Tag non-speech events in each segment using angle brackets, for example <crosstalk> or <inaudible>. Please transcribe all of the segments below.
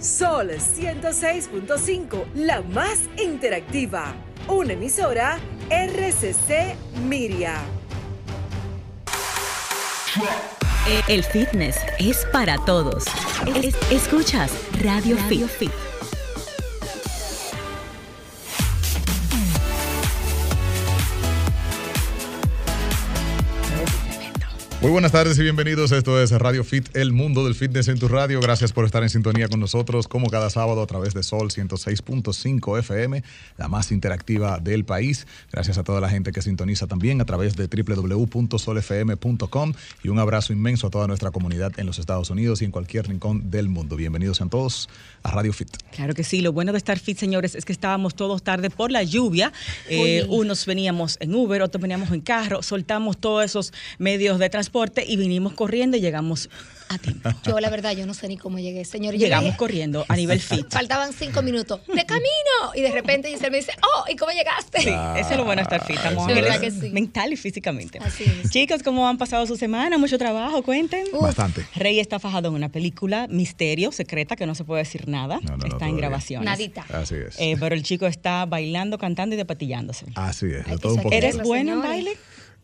Sol 106.5, la más interactiva. Una emisora RCC Miria. El fitness es para todos. Es- escuchas Radio, Fit. Muy buenas tardes y bienvenidos. Esto es Radio Fit, el mundo del fitness en tu radio. Gracias por estar en sintonía con nosotros, como cada sábado a través de Sol 106.5 FM, la más interactiva del país. Gracias a toda la gente que sintoniza también a través de www.solfm.com y un abrazo inmenso a toda nuestra comunidad en los Estados Unidos y en cualquier rincón del mundo. Bienvenidos sean todos a Radio Fit. Claro que sí, lo bueno de estar fit, señores, es que estábamos todos tarde por la lluvia. Eh, unos veníamos en Uber, otros veníamos en carro, soltamos todos esos medios de transporte y vinimos corriendo y llegamos a tiempo. <laughs> Yo, la verdad, yo no sé ni cómo llegué, señor. Yo Llegamos llegué- corriendo a nivel <laughs> fit. Faltaban cinco minutos. ¡De camino! Y de repente Giselle me dice, ¡Oh! ¿Y cómo llegaste? Sí, eso es lo bueno de estar fit. Estamos que sí. mental y físicamente. Así es. Chicos, ¿cómo han pasado su semana? Mucho trabajo, cuenten. Uf. Bastante. Rey está fajado en una película misterio, secreta, que no se puede decir nada. No, no, no, está en grabaciones. Nadita. Así es. Eh, pero el chico está bailando, cantando y depatillándose. Así es. Todo un. ¿Eres bueno en baile?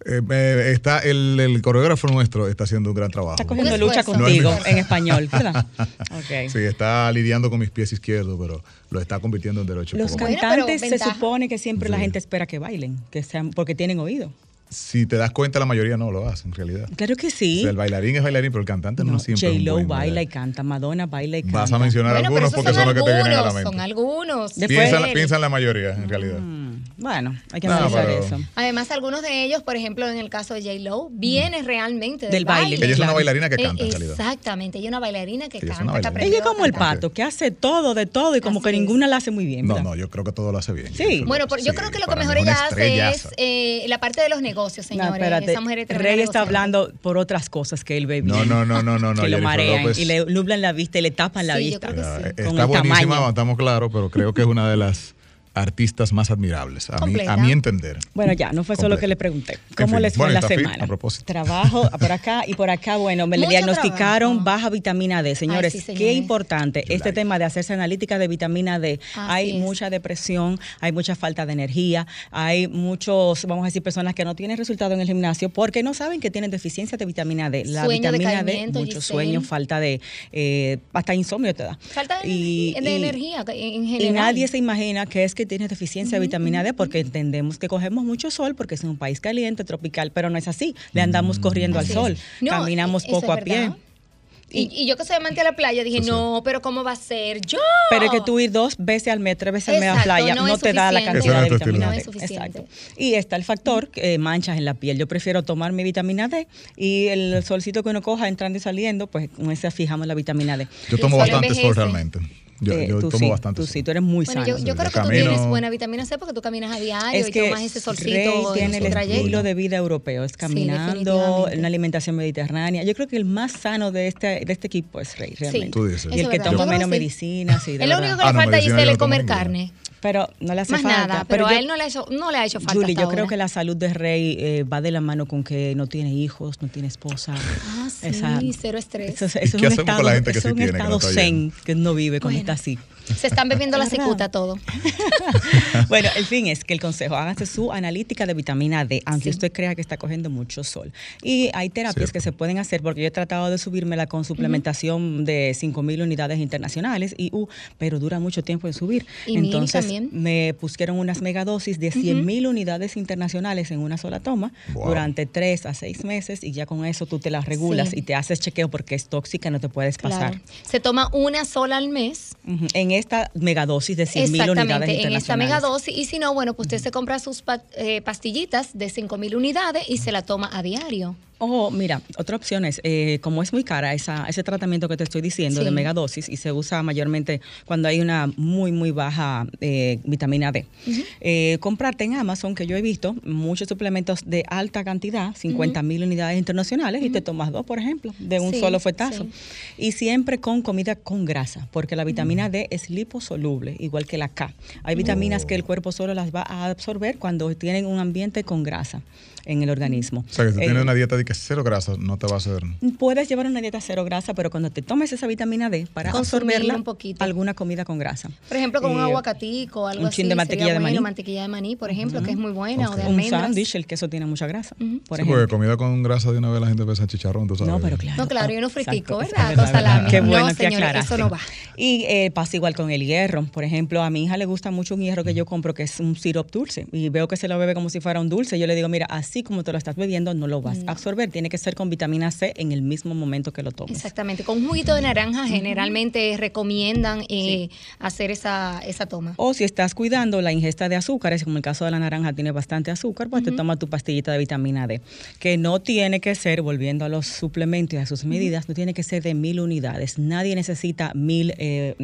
Eh, eh, está el, el coreógrafo nuestro está haciendo un gran trabajo. Está cogiendo Un lucha contigo No es mi- en español, ¿verdad? <laughs> Sí, está lidiando con mis pies izquierdos, pero lo está convirtiendo en derecho. Los poco. Bueno, cantantes se supone que siempre la gente espera que bailen, que sean porque tienen oído. Si te das cuenta, la mayoría no lo hace, en realidad. Claro que O sí. sea, el bailarín es bailarín, pero el cantante no, No, siempre. J-Lo buen baila y canta, Madonna baila y canta. Vas a mencionar Bueno, algunos porque son los que te vienen a la algunos, mente. Son algunos. Después- Piensa, en la- mayoría, en realidad. Mm, Bueno, hay que No, analizar pero- eso. Además, algunos de ellos, por ejemplo, en el caso de J-Lo, viene realmente del, Del baile. Ella es una bailarina que Eh, canta, en realidad. Exactamente, ella es una bailarina que Ella canta. bailarina. Ella es como el pato, que hace todo de todo y como Así que es. ninguna la hace muy bien. No, ¿verdad? no, yo creo que todo lo hace bien. Sí. Bueno, lo- yo creo que lo que mejor ella hace es eh, la parte de los negocios, No, señores. espérate. Esa mujer es Rey está hablando por otras cosas que él ve bien. No, no, no, no, no, no, Que lo marean López. y le nublan la vista y le tapan la Sí, yo vista. creo que sí. Está el buenísima, estamos claros, pero creo que es una de las artistas más admirables, a, mí, a mi entender. Bueno, ya, no fue solo que le pregunté. En ¿Cómo fin, les fue bueno, la semana? a propósito. Trabajo por acá y por acá, bueno, me le diagnosticaron trabajo. baja vitamina D. Señores, sí, qué importante este like. tema de hacerse analítica de vitamina D. Así hay es. mucha depresión, hay mucha falta de energía, hay muchos, vamos a decir, personas que no tienen resultado en el gimnasio porque no saben que tienen deficiencia de vitamina D. La Sueño, vitamina D, mucho Giselle. sueño, falta de, eh, hasta insomnio te da. Falta de, Y- energía- de y- energía en y general. nadie se imagina que es que tiene deficiencia de vitamina D porque entendemos que cogemos mucho sol porque es un país caliente, tropical, pero no es así. Le andamos corriendo al sol. No, caminamos eso poco a pie. Y, y yo que soy amante de la playa dije, sí. no, pero ¿cómo va a ser? ¡Yo! Pero es que tú ir dos veces al mes, tres veces al mes a la playa, no te da la suficiente. cantidad de no vitamina. D. No es suficiente. Exacto. Y está el factor eh, manchas en la piel. Yo prefiero tomar mi vitamina D y el solcito que uno coja entrando y saliendo, pues con ese fijamos la vitamina D. Yo tomo bastante sol realmente. Yo, Eh, yo tú tomo sí, bastante tú sol. sí, tú eres muy Bueno, sano. yo, yo creo que camino- tú tienes buena vitamina C porque tú caminas a diario es y que tomas ese solcito. Rey en tiene el trayecto. estilo de vida europeo, es caminando, una alimentación mediterránea. Yo creo que el más sano de este, de este equipo es Rey, realmente. Tú dices. Y el que toma menos sí. medicina, sí, de Es lo único que Ah, le no, falta a Giselle es comer carne. Pero no le hace Más falta. nada, pero, a yo- él no le, ha hecho, no le ha hecho falta. Julie, hasta yo creo que la salud de Rey eh, va de la mano con que no tiene hijos, no tiene esposa. Ah, sí, Esa- cero estrés. Eso, es- ¿Y eso es qué un hacemos con estado, la gente que eso sí es un tiene, que no estado zen que no vive Bueno. está así. Se están bebiendo la cicuta todo. <laughs> bueno, el fin es que el consejo, hágase su analítica de vitamina D, aunque Sí. usted crea que está cogiendo mucho sol. Y hay terapias Cierto. que se pueden hacer, porque yo he tratado de subírmela con suplementación de 5.000 unidades internacionales, y, uh, pero dura mucho tiempo en subir. Y Entonces me pusieron unas megadosis de 100.000 unidades internacionales en una sola toma Wow. durante 3 a 6 meses, y ya con eso tú te las regulas Sí. y te haces chequeo porque es tóxica, no te puedes pasar. Claro. Se toma una sola al mes. En esta megadosis de 100.000 unidades Exactamente, en internacionales. esta megadosis. Y si no, bueno, pues usted se compra sus eh, pastillitas de 5000 unidades y se la toma a diario. Oh, mira, otra opción es, eh, como es muy cara esa, ese tratamiento que te estoy diciendo Sí. de megadosis y se usa mayormente cuando hay una muy, muy baja eh, vitamina D. Eh, comprarte en Amazon, que yo he visto muchos suplementos de alta cantidad, 50 mil unidades internacionales, y te tomas dos, por ejemplo, de un Sí, solo fuetazo. sí. Y siempre con comida con grasa, porque la vitamina D es liposoluble, igual que la K. Hay vitaminas que el cuerpo solo las va a absorber cuando tienen un ambiente con grasa en el organismo. O sea, que tú Eh, tienes una dieta de que cero grasa no te va a hacer. Puedes llevar una dieta cero grasa, pero cuando te tomes esa vitamina D para Consumirla absorberla, un poquito. alguna comida con grasa. Por ejemplo, con un Eh, aguacatico o algo un así. chin de mantequilla de bueno, maní. mantequilla de maní, por ejemplo, que es muy buena, o de. Un sándwich, el queso tiene mucha grasa, por Sí, ejemplo. porque comida con grasa de una vez la gente piensa en chicharrón, tú sabes. No, pero claro. No, claro, y friticos, es ¿verdad? Con salami. Qué No, bueno que señores, aclaraste. eso no va. Y eh, pasa igual con el hierro. Por ejemplo, a mi hija le gusta mucho un hierro que yo compro que es un sirop dulce y veo que se lo bebe como si fuera un dulce. Yo le digo, mira, así como te lo estás bebiendo, no lo vas a absorber. Tiene que ser con vitamina C en el mismo momento que lo tomes. Exactamente. Con un juguito de naranja generalmente recomiendan eh, hacer esa, esa toma. O si estás cuidando la ingesta de azúcares, como el caso de la naranja tiene bastante azúcar, pues te toma tu pastillita de vitamina D, que no tiene que ser, volviendo a los suplementos y a sus medidas, no tiene que ser de mil unidades. Nadie necesita mil eh,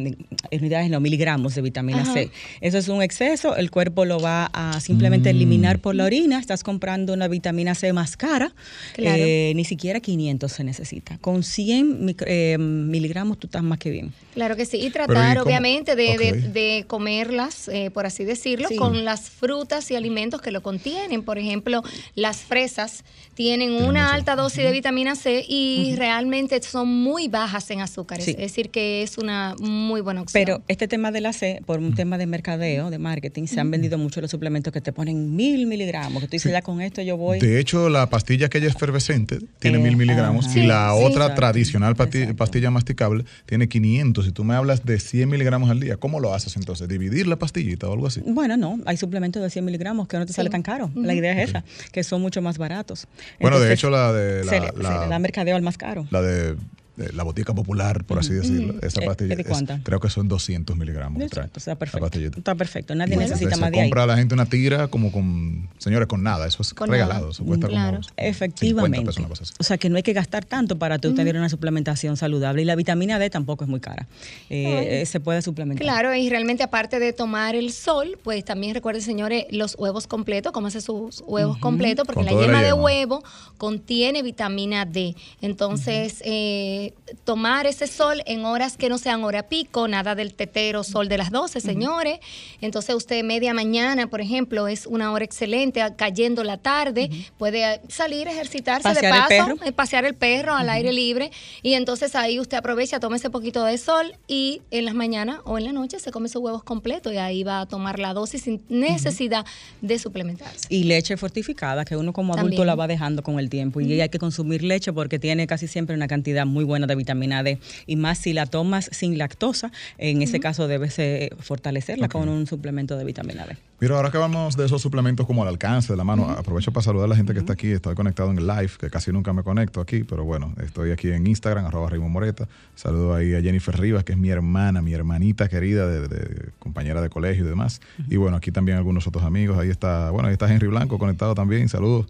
unidades, no, miligramos de vitamina Ajá. C. Eso es un exceso, el cuerpo lo va a simplemente eliminar por la orina, estás comprando una vitamina C más cara, Claro. eh, ni siquiera 500 se necesita. Con 100 micro- eh, miligramos tú estás más que bien. Claro que sí. Y tratar, obviamente, de, de- Ok. de comerlas, eh, por así decirlo, Sí. con las frutas y alimentos que lo contienen. Por ejemplo, las fresas tienen una mucho. alta dosis de vitamina C y realmente son muy bajas en azúcares. Sí. Es decir, que es una muy buena opción. Pero este tema de la C, por un tema de mercadeo, de marketing, se han vendido mucho los suplementos que te ponen mil miligramos, que tú dices, ya con esto yo voy. De hecho, la pastilla aquella efervescente tiene Eh, mil miligramos ajá. y Sí, la sí. otra tradicional pastilla masticable tiene 500. Si tú me hablas de 100 miligramos al día, ¿cómo lo haces entonces? ¿Dividir la pastillita o algo así? Bueno, no, hay suplementos de 100 miligramos que no te sale tan caro. La idea es esa, que son mucho más baratos. Bueno, de hecho, la de se, la, le- se la- le da mercadeo al más caro. la de, la botica popular, por así decirlo, esa Eh, pastilla, ¿de es- creo que son 200 miligramos. que está perfecto. Está perfecto. Nadie Y necesita se más de ahí. compra a la gente una tira como con, señores, con nada. Eso es Con regalado. nada. Eso cuesta Claro. como 50 Efectivamente. pesos, una cosa así. O sea que no hay que gastar tanto para tú tener una suplementación saludable. Y la vitamina D tampoco es muy cara. Eh, eh, se puede suplementar. Claro, y realmente aparte de tomar el sol, pues también recuerden, señores, los huevos completos, cómase sus huevos completos, porque Con la yema de huevo contiene vitamina D. Entonces, eh, tomar ese sol en horas que no sean hora pico, nada del tetero sol de las 12, señores. Entonces, usted media mañana, por ejemplo, es una hora excelente, cayendo la tarde, puede salir, ejercitarse Pasear el de paso, perro. eh, pasear el perro al aire libre y entonces ahí usted aprovecha, toma ese poquito de sol y en las mañanas o en la noche se come sus huevos completos y ahí va a tomar la dosis sin necesidad de suplementarse. Y leche fortificada, que uno como adulto También. la va dejando con el tiempo. Y hay que consumir leche porque tiene casi siempre una cantidad muy buena de vitamina D. Y más si la tomas sin lactosa, en ese caso debes eh, fortalecerla con un suplemento de vitamina D. Mira, ahora que hablamos de esos suplementos como al alcance de la mano, aprovecho para saludar a la gente que está aquí. Estoy conectado en el live, que casi nunca me conecto aquí, pero bueno, estoy aquí en Instagram, arroba Raymond Moreta. Saludo ahí a Jennifer Rivas, que es mi hermana, mi hermanita querida, de, de- compañera de colegio y demás. Y bueno, aquí también algunos otros amigos. Ahí está, bueno, ahí está Henry Blanco conectado también. Saludos.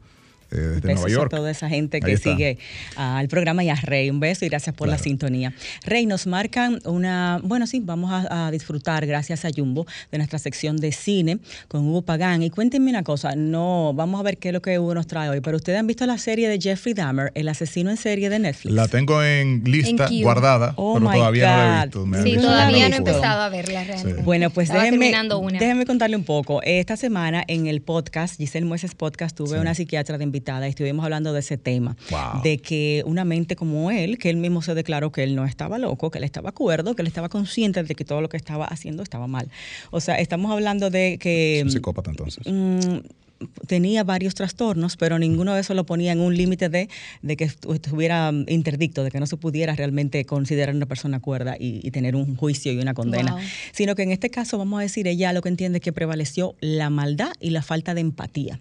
Eh, desde Besos Nueva York. a toda esa gente Ahí que está. sigue al programa y a Rey. Un beso y gracias por la sintonía. Rey, nos marcan una, bueno, sí, vamos a, a disfrutar, gracias a Jumbo, de nuestra sección de cine con Hugo Pagán. Y cuéntenme una cosa, no, vamos a ver qué es lo que Hugo nos trae hoy, pero ustedes han visto la serie de Jeffrey Dahmer, el asesino en serie de Netflix. La tengo en lista, En guardada, Oh pero todavía no la he visto. Me Sí, todavía no he empezado a verla realmente. Bueno, pues déjenme, terminando una. déjenme contarle un poco. Esta semana en el podcast, Giselle Mueces Podcast, tuve Sí. una psiquiatra de invitada estuvimos hablando de ese tema. Wow. De que una mente como él, que él mismo se declaró que él no estaba loco, que él estaba cuerdo, que él estaba consciente de que todo lo que estaba haciendo estaba mal. O sea, estamos hablando de que... Es un psicópata entonces. mm, tenía varios trastornos, pero ninguno de esos lo ponía en un límite de, de que estu- estuviera mm, interdicto, de que no se pudiera realmente considerar una persona cuerda y, y tener un juicio y una condena. Wow. Sino que en este caso, vamos a decir, ella lo que entiende es que prevaleció la maldad y la falta de empatía.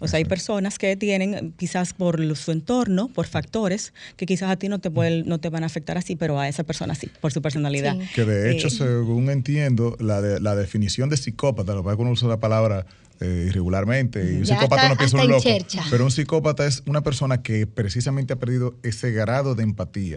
O sea, hay personas que tienen, quizás por su entorno, por factores, que quizás a ti no te, pueden- no te van a afectar así, pero a esa persona sí, por su personalidad. Sí. Que de hecho, Eh, según entiendo, la, de, la definición de psicópata, lo que pasa es que uno usa la palabra eh, irregularmente, y un Ya psicópata hasta- no piensa un loco, chercha. pero un psicópata es una persona que precisamente ha perdido ese grado de empatía,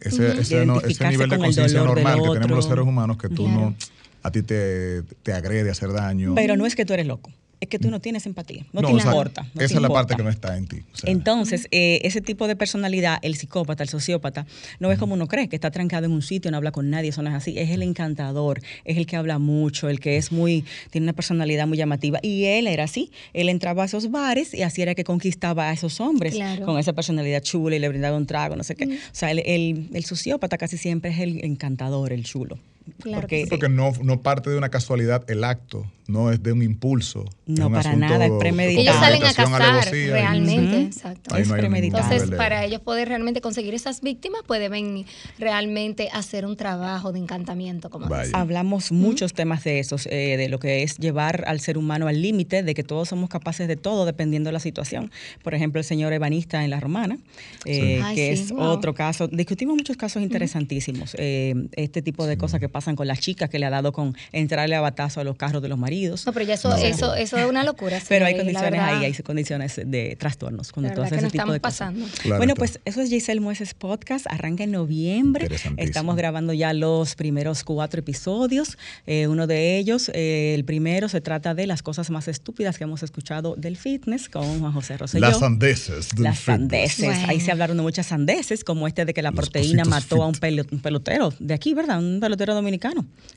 ese, ese, no- ese nivel de conciencia normal que tenemos los seres humanos, que tú Claro. no, a ti te, te agrede hacer daño. Pero no es que tú eres loco. Es que tú no tienes empatía, no, No, te o sea, importa. no te esa es la importa. parte que no está en ti. O sea, Entonces, eh, ese tipo de personalidad, el psicópata, el sociópata, no es como uno cree, que está trancado en un sitio, no habla con nadie, eso no es así. Es el encantador, es el que habla mucho, el que es muy, tiene una personalidad muy llamativa. Y él era así. Él entraba a esos bares y así era que conquistaba a esos hombres Claro. con esa personalidad chula y le brindaba un trago, no sé qué. O sea, el, el- el sociópata casi siempre es el encantador, el chulo. Claro Porque que sí. porque no, no parte de una casualidad el acto, no es de un impulso. No, es un para nada, es premeditado. Ellos salen a cazar y- realmente, exacto. Es no premeditado. Entonces, para ellos poder realmente conseguir esas víctimas, pueden realmente hacer un trabajo de encantamiento, como. Hablamos muchos temas de esos, eh, de lo que es llevar al ser humano al límite, de que todos somos capaces de todo dependiendo de la situación. Por ejemplo, el señor ebanista en La Romana, eh, que sí, es wow. otro caso. Discutimos muchos casos interesantísimos. eh, este tipo de cosas que pasan con las chicas que le ha dado con entrarle a batazo a los carros de los maridos. No, pero ya eso, No. eso, eso es una locura. <laughs> Pero hay condiciones verdad. ahí, hay condiciones de trastornos cuando La tú verdad haces que ese tipo de estamos cosas. pasando. Claro bueno, pues eso es Giselle Mueces Podcast, arranca en noviembre. Estamos grabando ya los primeros cuatro episodios. Eh, uno de ellos, eh, el primero, se trata de las cosas más estúpidas que hemos escuchado del fitness con Juan José Rosselló. Las sandeces. del Las fitness. sandeces. Bueno. Ahí se hablaron de muchas sandeces, como este de que la Los proteína mató a un, fit. pelo- un pelotero de aquí, ¿verdad? Un pelotero dominicano.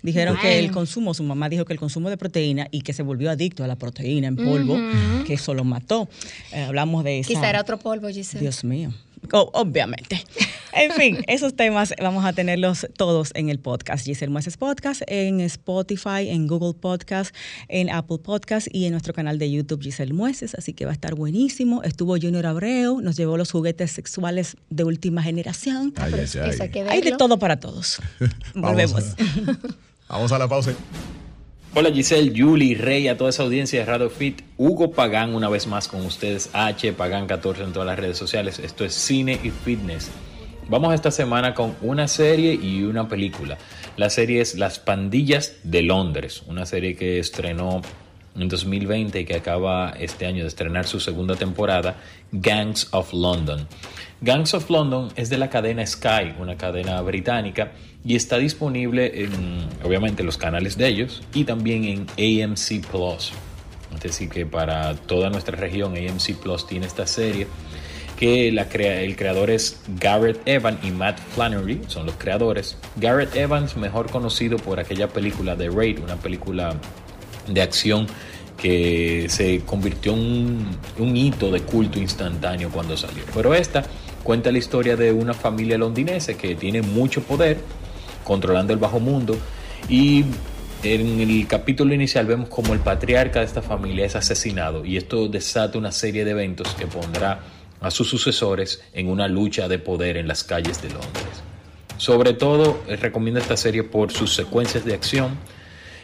Dijeron que el consumo, su mamá dijo que el consumo de proteína y que se volvió adicto a la proteína en polvo, que eso lo mató. Eh, hablamos de esa. Quizá era otro polvo, Giselle. Dios mío. O- obviamente. En fin, <laughs> esos temas vamos a tenerlos todos en el podcast. Giselle Mueces Podcast, en Spotify, en Google Podcast, en Apple Podcast y en nuestro canal de YouTube Giselle Mueces. Así que va a estar buenísimo. Estuvo Junior Abreu, nos llevó los juguetes sexuales de última generación. Ay, hay de todo para todos. <laughs> Vamos Volvemos. a- Vamos a la pausa. Hola Giselle, Julie, Rey, a toda esa audiencia de Radio Fit. Hugo Pagán una vez más con ustedes, H Pagán 14 en todas las redes sociales. Esto es cine y fitness. Vamos esta semana con una serie y una película. La serie es Las Pandillas de Londres, una serie que estrenó en 2020 y que acaba este año de estrenar su segunda temporada, Gangs of London. Gangs of London es de la cadena Sky, una cadena británica, y está disponible en, obviamente, los canales de ellos y también en AMC Plus. Es decir, que para toda nuestra región, AMC Plus tiene esta serie que la crea- el creador es Garrett Evans y Matt Flannery, son los creadores. Garrett Evans, mejor conocido por aquella película The Raid, una película de acción que se convirtió en un, un hito de culto instantáneo cuando salió. Pero esta cuenta la historia de una familia londinense que tiene mucho poder controlando el bajo mundo y en el capítulo inicial vemos como el patriarca de esta familia es asesinado y esto desata una serie de eventos que pondrá a sus sucesores en una lucha de poder en las calles de Londres. Sobre todo, eh, recomiendo esta serie por sus secuencias de acción.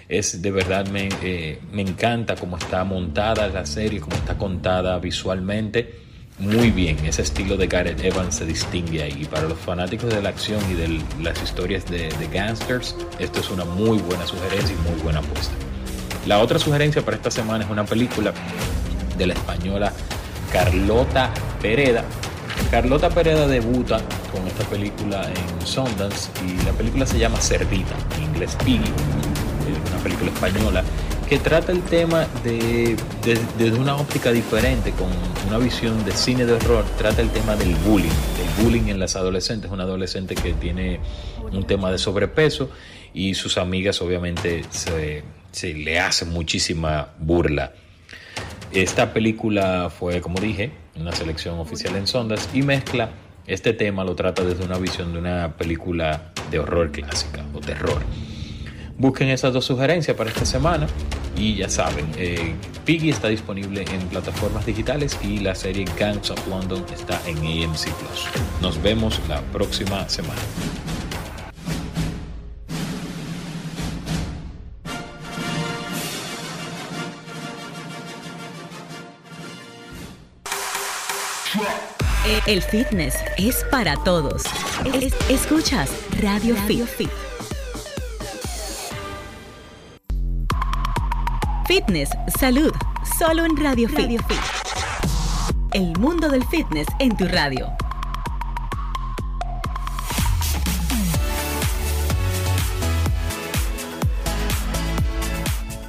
Es de verdad, me, eh, me encanta cómo está montada la serie, cómo está contada visualmente. Muy bien, ese estilo de Gareth Evans se distingue ahí. Para los fanáticos de la acción y de las historias de, de gangsters, esto es una muy buena sugerencia y muy buena apuesta. La otra sugerencia para esta semana es una película de la española Carlota Pereda. Carlota Pereda debuta con esta película en Sundance y la película se llama Cerdita, en inglés Piggy, una película española que trata el tema de, de- desde una óptica diferente, con una visión de cine de horror, trata el tema del bullying, el bullying en las adolescentes, una adolescente que tiene un tema de sobrepeso y sus amigas obviamente se, se le hacen muchísima burla. Esta película fue, como dije, una selección oficial en Sondas y mezcla este tema, lo trata desde una visión de una película de horror clásica o terror. Busquen esas dos sugerencias para esta semana y ya saben, eh, Piggy está disponible en plataformas digitales y la serie Gangs of London está en AMC Plus. Nos vemos la próxima semana. El fitness es para todos. Es- escuchas Radio, Fit. Fitness, salud, solo en Radio, Fit. El mundo del fitness en tu radio.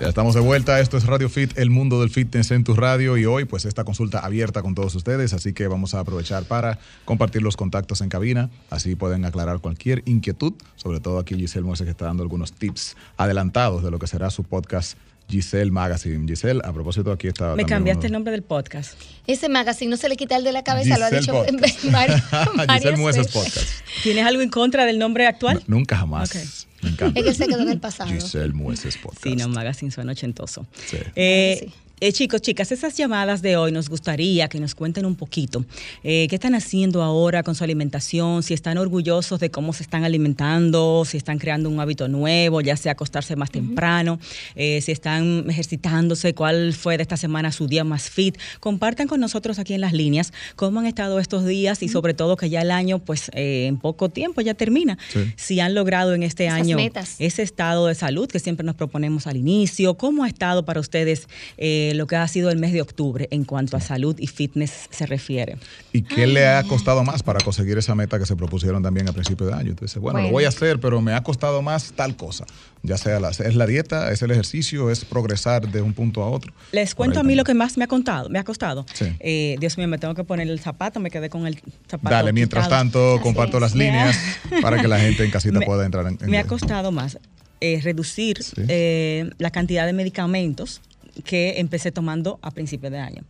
Ya estamos de vuelta. Esto es Radio Fit, el mundo del fitness en tu radio. Y hoy, pues, esta consulta abierta con todos ustedes. Así que vamos a aprovechar para compartir los contactos en cabina. Así pueden aclarar cualquier inquietud. Sobre todo aquí Giselle Moise que está dando algunos tips adelantados de lo que será su podcast Giselle Magazine. Giselle, a propósito, aquí está. Me cambiaste uno- el nombre del podcast. Ese magazine no se le quita el de la cabeza, lo ha dicho Podcast. <laughs> varias, <laughs> Giselle veces. Podcast. ¿Tienes algo en contra del nombre actual? No, nunca jamás. Me encanta. Es que se quedó en el pasado. Giselle Mueces Podcast. Sí, no, Magazine suena ochentoso. Sí. Eh, Sí. Eh, chicos, chicas, esas llamadas de hoy nos gustaría que nos cuenten un poquito eh, qué están haciendo ahora con su alimentación, si están orgullosos de cómo se están alimentando, si están creando un hábito nuevo, ya sea acostarse más temprano, eh, si están ejercitándose, cuál fue de esta semana su día más fit. Compartan con nosotros aquí en las líneas cómo han estado estos días y sobre todo que ya el año, pues eh, en poco tiempo ya termina. Sí. Si han logrado en este Esas año metas. ese estado de salud que siempre nos proponemos al inicio. ¿Cómo ha estado para ustedes eh, lo que ha sido el mes de octubre en cuanto a salud y fitness se refiere? ¿Y qué le ha costado más para conseguir esa meta que se propusieron también a principio de año? Entonces, bueno, Bueno. lo voy a hacer, pero me ha costado más tal cosa. Ya sea la, es la dieta, es el ejercicio, es progresar de un punto a otro. Les cuento a mí lo que más me ha contado, me ha costado. Sí. Eh, Dios mío, me tengo que poner el zapato, me quedé con el zapato. Dale, mientras quitado. tanto, Así comparto es. las líneas <laughs> para que la gente en casita Me- pueda entrar en, en- Me ha costado más eh, reducir Sí. eh, la cantidad de medicamentos que empecé tomando a principios de año.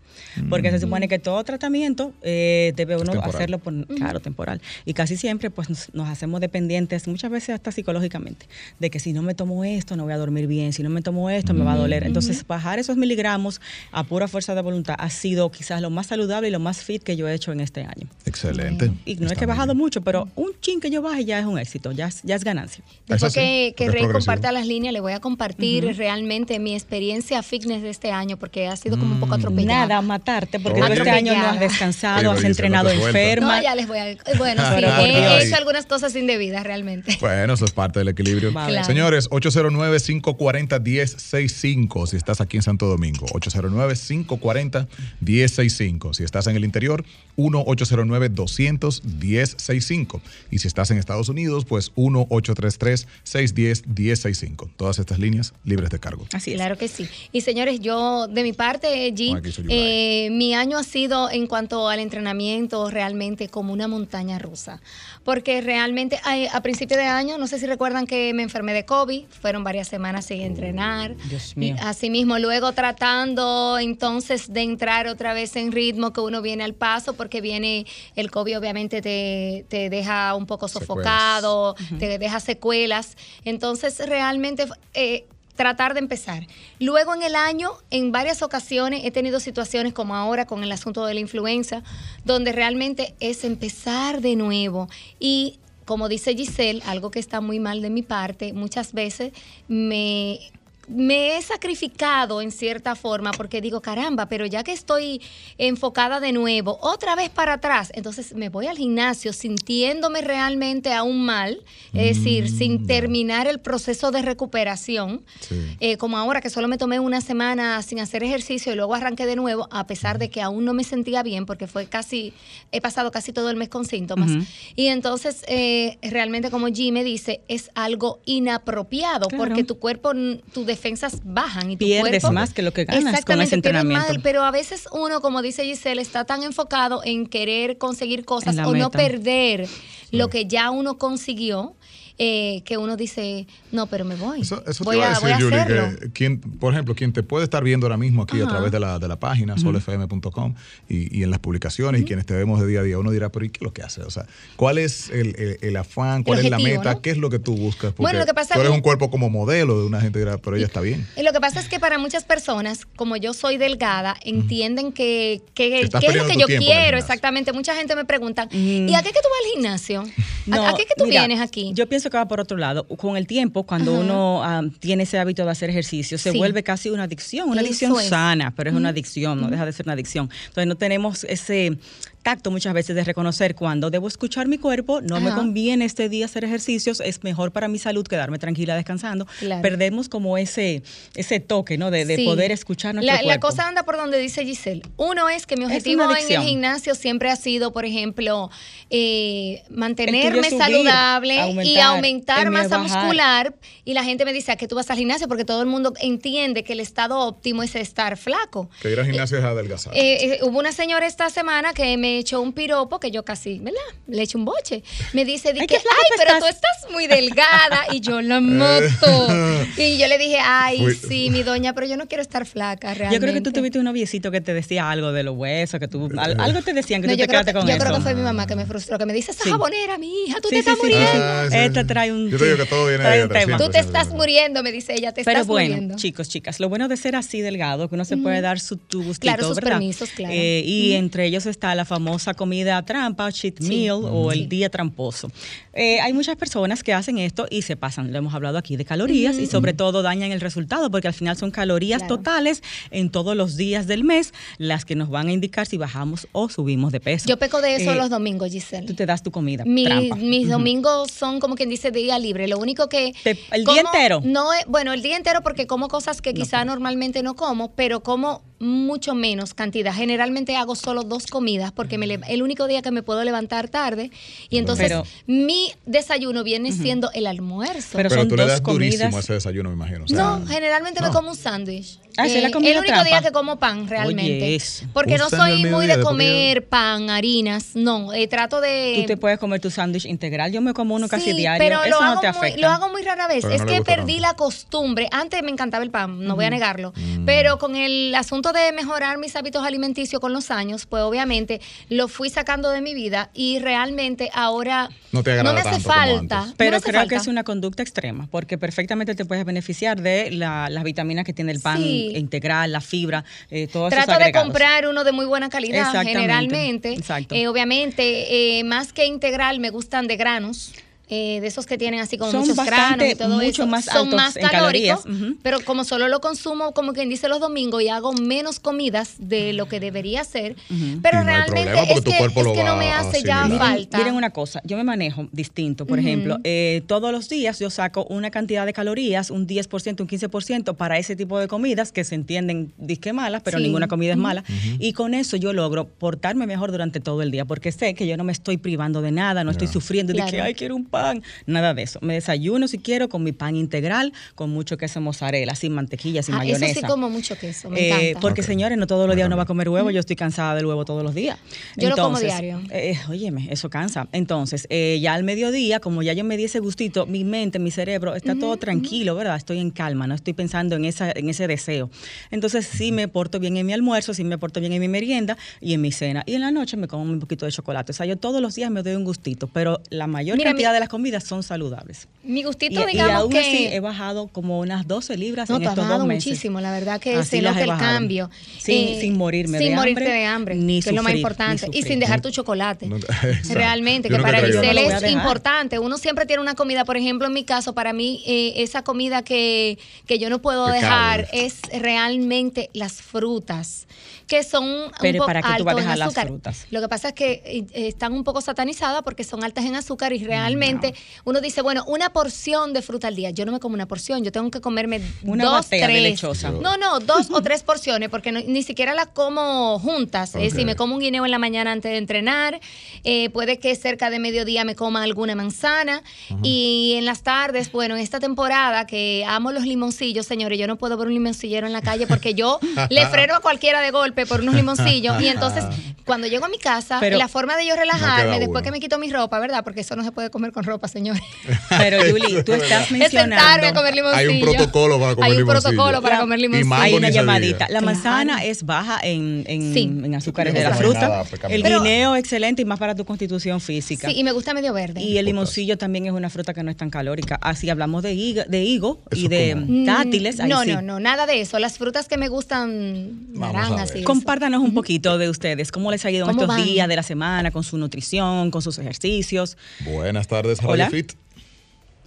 Porque se supone que todo tratamiento eh, debe uno temporal. hacerlo por, claro, temporal. Y casi siempre pues nos, nos hacemos dependientes, muchas veces hasta psicológicamente, de que si no me tomo esto no voy a dormir bien, si no me tomo esto me va a doler. Entonces bajar esos miligramos a pura fuerza de voluntad ha sido quizás lo más saludable y lo más fit que yo he hecho en este año. Excelente. Y no es que he bajado bien. mucho, pero un chin que yo baje ya es un éxito, ya es, ya es ganancia. Después sí, que, que Rey comparta las líneas, le voy a compartir realmente mi experiencia fitness de este año, porque ha sido como un poco atropellada. Nada, matarte, porque tú este año no has descansado, Pero has entrenado no enferma. No, ya les voy a... Bueno, sí, he, hecho algunas cosas indebidas realmente. Bueno, eso es parte del equilibrio. Vale. Señores, 809-540-1065 si estás aquí en Santo Domingo. 809-540-1065. Si estás en el interior, 1-809-200-1065. Y si estás en Estados Unidos, pues 1-833-610-1065. Todas estas líneas libres de cargo. Así es. Claro que sí. Y señores, yo de mi parte, G, eh, mi año ha sido en cuanto al entrenamiento realmente como una montaña rusa. Porque realmente a principio de año, no sé si recuerdan que me enfermé de COVID, fueron varias semanas sin entrenar. Dios mío. Asimismo, luego tratando entonces de entrar otra vez en ritmo, que uno viene al paso, porque viene el COVID, obviamente te, te deja un poco Secuelas. sofocado, te deja secuelas. Entonces, realmente eh, tratar de empezar. Luego en el año, en varias ocasiones, he tenido situaciones como ahora con el asunto de la influenza, donde realmente es empezar de nuevo y... Como dice Giselle, algo que está muy mal de mi parte, muchas veces me me he sacrificado en cierta forma porque digo, caramba, pero ya que estoy enfocada de nuevo, otra vez para atrás, entonces me voy al gimnasio sintiéndome realmente aún mal, es decir, sin terminar el proceso de recuperación, Sí. eh, como ahora que solo me tomé una semana sin hacer ejercicio y luego arranqué de nuevo, a pesar de que aún no me sentía bien porque fue casi, he pasado casi todo el mes con síntomas. Y entonces, eh, realmente como me dice, es algo inapropiado Claro. porque tu cuerpo, tus defensas bajan y tu Pierdes cuerpo- más que lo que ganas con Exactamente, ese pierdes entrenamiento. más, pero a veces uno, como dice Giselle, está tan enfocado en querer conseguir cosas En o no perder lo que ya uno consiguió. Eh, que uno dice, no, pero me voy. Eso, eso voy te iba a voy decir, Julie, que quien, por ejemplo, quien te puede estar viendo ahora mismo aquí a través de la, de la página, solfm.com, y, y en las publicaciones, y quienes te vemos de día a día, uno dirá, pero ¿y qué es lo que hace? O sea, ¿cuál es el, el- el afán? ¿Cuál es la meta? ¿no? ¿Qué es lo que tú buscas? Porque Bueno, lo que pasa tú eres es- un cuerpo como modelo de una gente dirá, pero ella está bien. Y lo que pasa es que para muchas personas, como yo soy delgada, entienden que, que- qué es lo que yo quiero. Exactamente. Mucha gente me pregunta, ¿y a qué que tú vas al gimnasio? ¿A- ¿A, qué que tú mira, vienes aquí? Yo pienso que va por otro lado. Con el tiempo, cuando Ajá. uno ah, tiene ese hábito de hacer ejercicio, se Sí. vuelve casi una adicción. Una Eso adicción es. sana, pero es una adicción, no deja de ser una adicción. Entonces no tenemos ese tacto muchas veces de reconocer cuando debo escuchar mi cuerpo, no me conviene este día hacer ejercicios, es mejor para mi salud quedarme tranquila descansando. Claro. Perdemos como ese, ese toque, ¿no? De, de Sí. poder escuchar nuestro la, cosa anda por donde dice Giselle. Uno es que mi objetivo en el gimnasio siempre ha sido, por ejemplo, eh, mantenerme subir, saludable y aumentar. masa muscular. Y la gente me dice, ¿a qué tú vas al gimnasio? Porque todo el mundo entiende que el estado óptimo es estar flaco. Que ir al gimnasio es adelgazar. Eh, eh, hubo una señora esta semana que me echó un piropo que yo casi, ¿verdad? Le eché un boche. Me dice, di Ay, que, ay, pero estás". tú estás muy delgada. Y yo la mato. <laughs> y yo le dije, ay, Uy. sí, mi doña, pero yo no quiero estar flaca realmente. Yo creo que tú tuviste un noviecito que te decía algo de los huesos, que tú, al- algo te decían que No, tú yo te creo, quedaste que, con yo eso. creo que fue mi mamá que me frustró, que me dice, esa Sí. jabonera, mi hija, tú Sí, te sí, estás muriendo. Ah, sí, Esta sí. trae un... Yo te digo que todo viene trae de un. Tú te Siempre, estás siempre. muriendo, me dice ella, te Pero estás bueno, muriendo. chicos, chicas, lo bueno de ser así delgado, que uno se puede dar su tu gustito, Claro, sus ¿verdad? permisos, claro. Eh, y entre ellos está la famosa comida trampa, cheat Sí. meal o el día tramposo. Eh, hay muchas personas que hacen esto y se pasan, lo hemos hablado aquí, de calorías y sobre todo dañan el resultado porque al final son calorías Claro. totales en todos los días del mes las que nos van a indicar si bajamos o subimos de peso. Yo peco de eso Eh, los domingos, Giselle. Tú te das tu comida Mi- mis domingos son como quien dice día libre. Lo único que. Te- ¿el día entero? No, es- bueno, el día entero porque como cosas que quizá normalmente no como, pero como mucho menos cantidad. Generalmente hago solo dos comidas porque me el único día que me puedo levantar tarde. Y entonces Pero- mi desayuno viene siendo el almuerzo. Pero Pero son tú le dos das durísimo comidas. a ese desayuno, me imagino. o sea, no, generalmente me como un sándwich. Eh, Ah, ¿esa es la el único trampa? día que como pan realmente. Oye, eso. Porque no soy muy de comer pan, harinas. No, eh, trato de. Tú te puedes comer tu sándwich integral. Yo me como uno casi diario. Pero Eso lo, no hago te muy, afecta. lo hago muy rara vez. Pero es no que perdí tanto. la costumbre. Antes me encantaba el pan, no voy a negarlo. Pero con el asunto de mejorar mis hábitos alimenticios con los años, pues obviamente lo fui sacando de mi vida y realmente ahora No te agrada me hace tanto como falta. no Pero hace creo falta. que es una conducta extrema, porque perfectamente te puedes beneficiar de la- las vitaminas que tiene el pan Sí. Integral, la fibra, eh, todos esos Trato de comprar uno de muy buena calidad, generalmente. exacto. Eh, obviamente, eh, más que integral, me gustan de granos. Eh, de esos que tienen así como Son muchos bastante, granos y todo mucho eso. más son altos más en calóricos, pero como solo lo consumo, como quien dice los domingos, y hago menos comidas de lo que debería hacer, pero no realmente es, que, es no me a hace ya falta. Miren una cosa, yo me manejo distinto. Por ejemplo, eh, todos los días yo saco una cantidad de calorías, un 10%, un 15% para ese tipo de comidas que se entienden disque malas, pero Sí. ninguna comida es mala. Y con eso yo logro portarme mejor durante todo el día, porque sé que yo no me estoy privando de nada, no estoy sufriendo de que, Claro. ay, quiero un pan, nada de eso. Me desayuno si quiero con mi pan integral, con mucho queso mozzarella, sin mantequilla, sin Ah, mayonesa. eso sí como mucho queso, me Eh, encanta. porque señores, no todos los días uno va a comer huevo, yo estoy cansada del huevo todos los días. Yo lo como diario. eh, óyeme, eso cansa. Entonces, eh, ya al mediodía, como ya yo me di ese gustito, mi mente, mi cerebro está todo tranquilo, ¿verdad? Estoy en calma, no estoy pensando en, esa, en ese deseo. Entonces, sí me porto bien en mi almuerzo, sí me porto bien en mi merienda y en mi cena. Y en la noche me como un poquito de chocolate. O sea, yo todos los días me doy un gustito, pero la mayor Mira, cantidad mi- de las comidas son saludables. Mi Y, gustito, y digamos aún que... así he bajado como unas 12 libras No, en tú has estos bajado dos meses. muchísimo, la verdad que Así se nota el cambio. Sin, Eh, sin morirme sin de morirte hambre. de hambre, ni que es lo más importante. Y sin dejar tu chocolate. No-. <laughs> Realmente, que para Giselle es importante. Uno siempre tiene una comida, por ejemplo, en mi caso, para mí, eh, esa comida que, que yo no puedo Pecado. dejar es realmente las frutas, que son un Pero poco ¿para qué tú vas a altos en las azúcar. frutas? Lo que pasa es que eh, están un poco satanizadas porque son altas en azúcar y realmente uno dice, bueno, una porción de fruta al día. Yo no me como una porción, yo tengo que comerme Una dos, batea de tres. lechosa. No, no, dos o tres porciones, porque no- ni siquiera las como juntas. Es Ok. decir, me como un guineo en la mañana antes de entrenar, eh, puede que cerca de mediodía me coma alguna manzana y en las tardes, bueno, en esta temporada que amo los limoncillos, señores, yo no puedo ver un limoncillero en la calle porque yo le freno a cualquiera de golpe por unos limoncillos y entonces <laughs> cuando llego a mi casa, Pero- la forma de yo relajarme después uno. que me quito mi ropa, ¿verdad? Porque eso no se puede comer con ropa, señores. <laughs> Pero Julie, tú estás Es sentarme a mencionando. comer limoncillo. Hay un protocolo para comer Hay un limoncillo. protocolo para comer limoncillo. Hay una llamadita. La Claro. manzana es baja en, en, Sí. en azúcares de la fruta. nada pecaminoso. el guineo excelente y más para tu constitución física. Sí, y me gusta medio verde. Y el limoncillo también es una fruta que no es tan calórica. Así hablamos de higo, de higo y de dátiles. ahí no, sí. no, no, nada de eso. Las frutas que me gustan, naranjas y. Compártanos un poquito de ustedes, cómo les ha ido en ¿Cómo estos van? días de la semana, con su nutrición, con sus ejercicios. Buenas tardes, Radio Hola. Fit.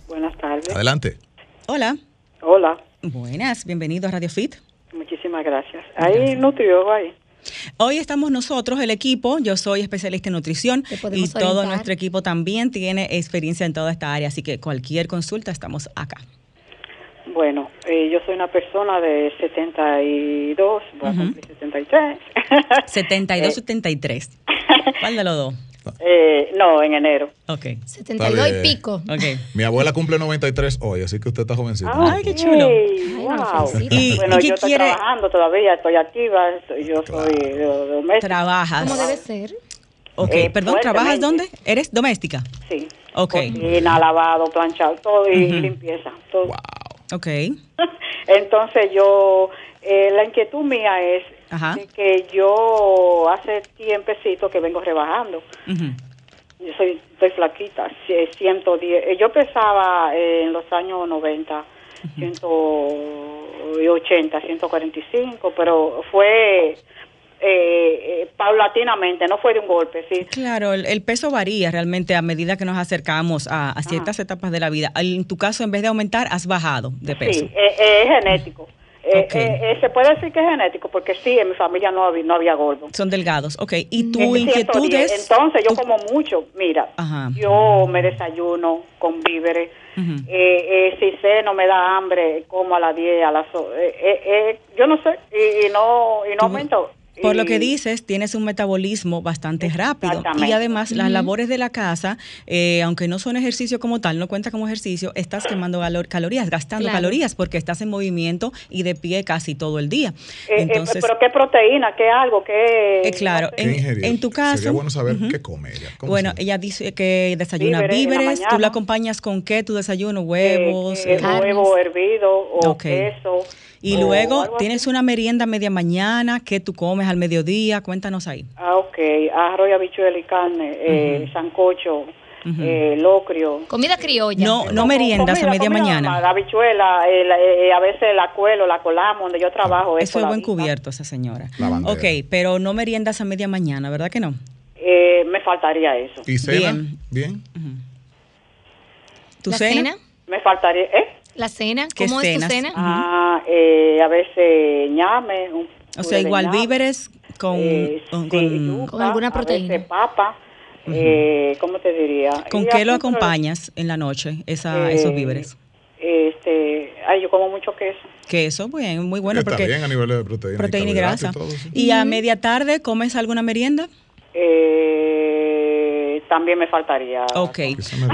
Buenas tardes. Adelante. Hola, Hola, buenas, bienvenido a Radio Fit. muchísimas gracias. ¿Hay nutriólogo ahí? Hoy estamos nosotros, el equipo, yo soy especialista en nutrición y todo orientar. nuestro equipo también tiene experiencia en toda esta área, así que cualquier consulta estamos acá. Bueno, eh, yo soy una persona de 72, voy a cumplir 73. 72, 73. ¿Cuál de los dos? Eh, no, en enero. Ok. 72 y pico. Ok. Mi abuela cumple 93 hoy, así que usted está jovencito. Ay, qué chulo. Ay, wow. ¿Y- bueno, y qué yo estoy quiere? trabajando todavía, estoy activa, estoy- yo soy de- doméstica. Trabajas. ¿Cómo debe ser? Ok, Eh, perdón, ¿trabajas dónde? ¿Eres doméstica? Sí. Ok. Cocina, lavado, planchado, todo y limpieza. Todo. Ok. <laughs> Entonces yo, eh, la inquietud mía es Ajá. de que yo hace tiempecito que vengo rebajando. Ujú. Yo soy, estoy flaquita, c- 110. Eh, Yo pesaba eh, en los años 90, 180, 145, pero fue eh, eh, paulatinamente, no fue de un golpe, sí. Claro, el, el peso varía realmente a medida que nos acercamos a, a ciertas etapas de la vida. En tu caso, en vez de aumentar, has bajado de peso. Sí, eh, eh, es genético. Se puede decir que es genético porque sí, en mi familia no había, no había gordo. Son delgados. Ok, ¿y tu Es inquietud 110. es...? Entonces yo como mucho, mira, Ajá. yo me desayuno con víveres, eh, eh, si sé no me da hambre, como a las 10, a las... eh, yo no sé, y, y no, y no aumento. Por lo que dices, tienes un metabolismo bastante rápido y además las labores de la casa, eh, aunque no son ejercicio como tal, no cuenta como ejercicio, estás quemando valor- calorías, gastando Claro. calorías porque estás en movimiento y de pie casi todo el día. eh, eh, Entonces, pero qué proteína, qué algo, qué... eh, claro, no sé. ¿Qué en, tu caso... Sería bueno saber qué come ella. ¿Cómo Bueno, ella dice que desayuna Víveres la tú la acompañas con qué, tu desayuno, Eh, huevos. eh, eh, huevo hervido o queso. y o luego tienes así. una merienda media mañana, ¿qué tú comes al mediodía? Cuéntanos ahí. Ah, ok. Arroz, habichuela y carne, eh, sancocho, eh, locrio. Comida criolla. No, no meriendas a comida, media comida mañana. normal, habichuela, eh, la- eh, a veces la cuelo, la colamos, donde yo trabajo. Eso es la buen avisa. cubierto, esa señora. La. Ok, pero no meriendas a media mañana, ¿verdad que no? Eh, me faltaría eso. ¿Y cena? Bien. Bien. ¿Tu ¿La cena? cena? Me faltaría, ¿eh? ¿La cena? ¿Qué ¿Cómo cenas? es tu cena? Ah, eh, a veces ñame. un O sea, igual víveres con, eh, con, sí, con- yuca, Con alguna proteína. papa, eh, ¿cómo te diría? ¿con Y qué lo acompañas en la noche, esa, eh, esos víveres? Este, ay, yo como mucho queso. Queso, bien, muy bueno Está porque bien a nivel de proteína. proteína y grasa. todo, sí. ¿Y a media tarde comes alguna merienda? Eh, también me faltaría. Ok,